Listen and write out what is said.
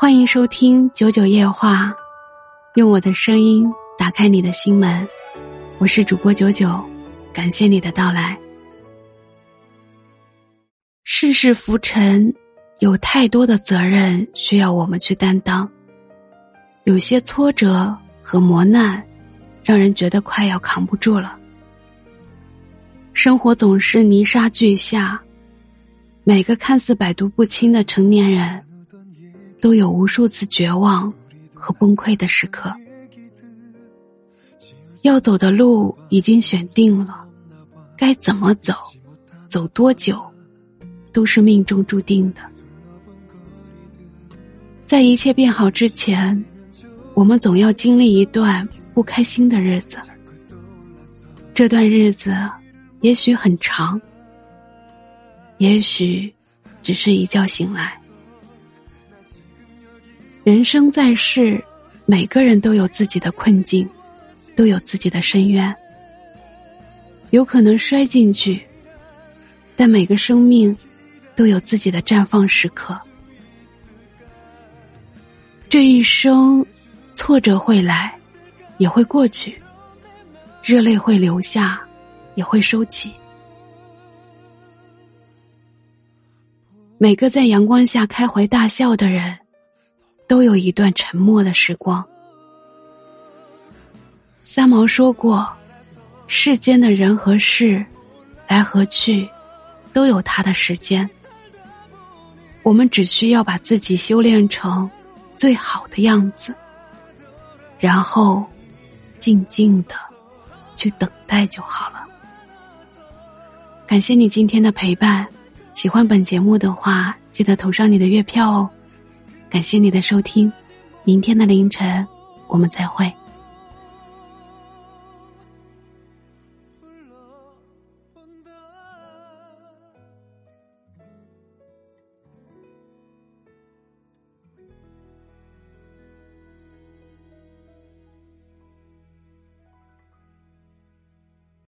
欢迎收听九九夜话，用我的声音打开你的心门。我是主播九九，感谢你的到来。世事浮沉，有太多的责任需要我们去担当。有些挫折和磨难，让人觉得快要扛不住了。生活总是泥沙俱下，每个看似百毒不侵的成年人。都有无数次绝望和崩溃的时刻，要走的路已经选定了，该怎么走，走多久，都是命中注定的。在一切变好之前，我们总要经历一段不开心的日子。这段日子也许很长，也许只是一觉醒来。人生在世，每个人都有自己的困境，都有自己的深渊，有可能摔进去，但每个生命都有自己的绽放时刻。这一生，挫折会来，也会过去；热泪会流下，也会收起。每个在阳光下开怀大笑的人。都有一段沉默的时光。三毛说过：“世间的人和事，来和去，都有它的时间。我们只需要把自己修炼成最好的样子，然后静静的去等待就好了。”感谢你今天的陪伴，喜欢本节目的话，记得投上你的月票哦。感谢你的收听，明天的凌晨我们再会。